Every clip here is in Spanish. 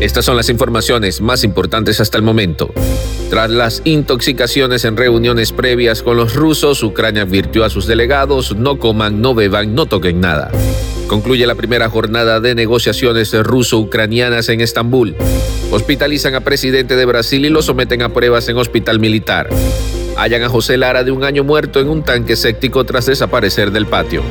Estas son las informaciones más importantes hasta el momento. Tras las intoxicaciones en reuniones previas con los rusos, Ucrania advirtió a sus delegados no coman, no beban, no toquen nada. Concluye la primera jornada de negociaciones ruso-ucranianas en Estambul. Hospitalizan a presidente de Brasil y lo someten a pruebas en hospital militar. Hallan a José Lara de un año muerto en un tanque séptico tras desaparecer del patio.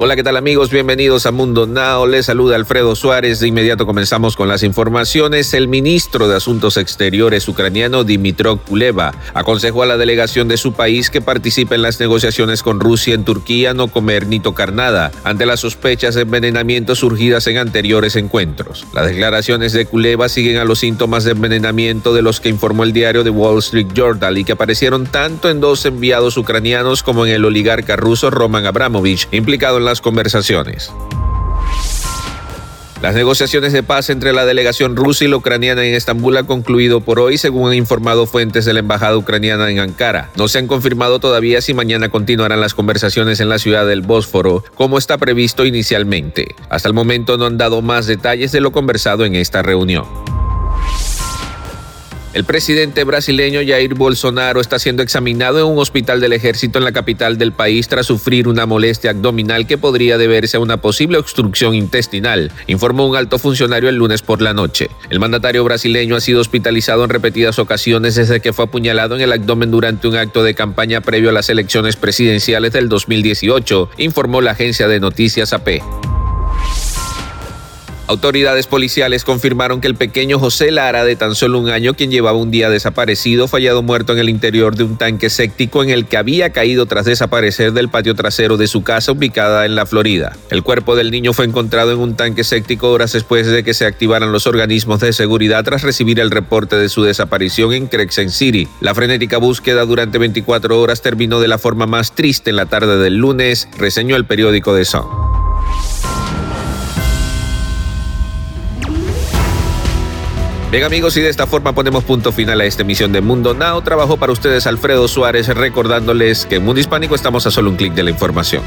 Hola, ¿qué tal amigos? Bienvenidos a Mundo Now. Les saluda Alfredo Suárez. De inmediato comenzamos con las informaciones. El ministro de Asuntos Exteriores ucraniano Dimitrov Kuleva aconsejó a la delegación de su país que participe en las negociaciones con Rusia en Turquía no comer ni tocar nada ante las sospechas de envenenamiento surgidas en anteriores encuentros. Las declaraciones de Kuleva siguen a los síntomas de envenenamiento de los que informó el diario The Wall Street Journal y que aparecieron tanto en dos enviados ucranianos como en el oligarca ruso Roman Abramovich, implicado en las conversaciones. Las negociaciones de paz entre la delegación rusa y la ucraniana en Estambul han concluido por hoy, según han informado fuentes de la embajada ucraniana en Ankara. No se han confirmado todavía si mañana continuarán las conversaciones en la ciudad del Bósforo, como está previsto inicialmente. Hasta el momento no han dado más detalles de lo conversado en esta reunión. El presidente brasileño Jair Bolsonaro está siendo examinado en un hospital del ejército en la capital del país tras sufrir una molestia abdominal que podría deberse a una posible obstrucción intestinal, informó un alto funcionario el lunes por la noche. El mandatario brasileño ha sido hospitalizado en repetidas ocasiones desde que fue apuñalado en el abdomen durante un acto de campaña previo a las elecciones presidenciales del 2018, informó la agencia de noticias AP. Autoridades policiales confirmaron que el pequeño José Lara, de tan solo un año, quien llevaba un día desaparecido, fallado muerto en el interior de un tanque séptico en el que había caído tras desaparecer del patio trasero de su casa ubicada en la Florida. El cuerpo del niño fue encontrado en un tanque séptico horas después de que se activaran los organismos de seguridad tras recibir el reporte de su desaparición en Crescent City. La frenética búsqueda durante 24 horas terminó de la forma más triste en la tarde del lunes, reseñó el periódico The Sun. Bien amigos, y de esta forma ponemos punto final a esta emisión de Mundo Now. Trabajo para ustedes Alfredo Suárez recordándoles que en Mundo Hispánico estamos a solo un clic de la información.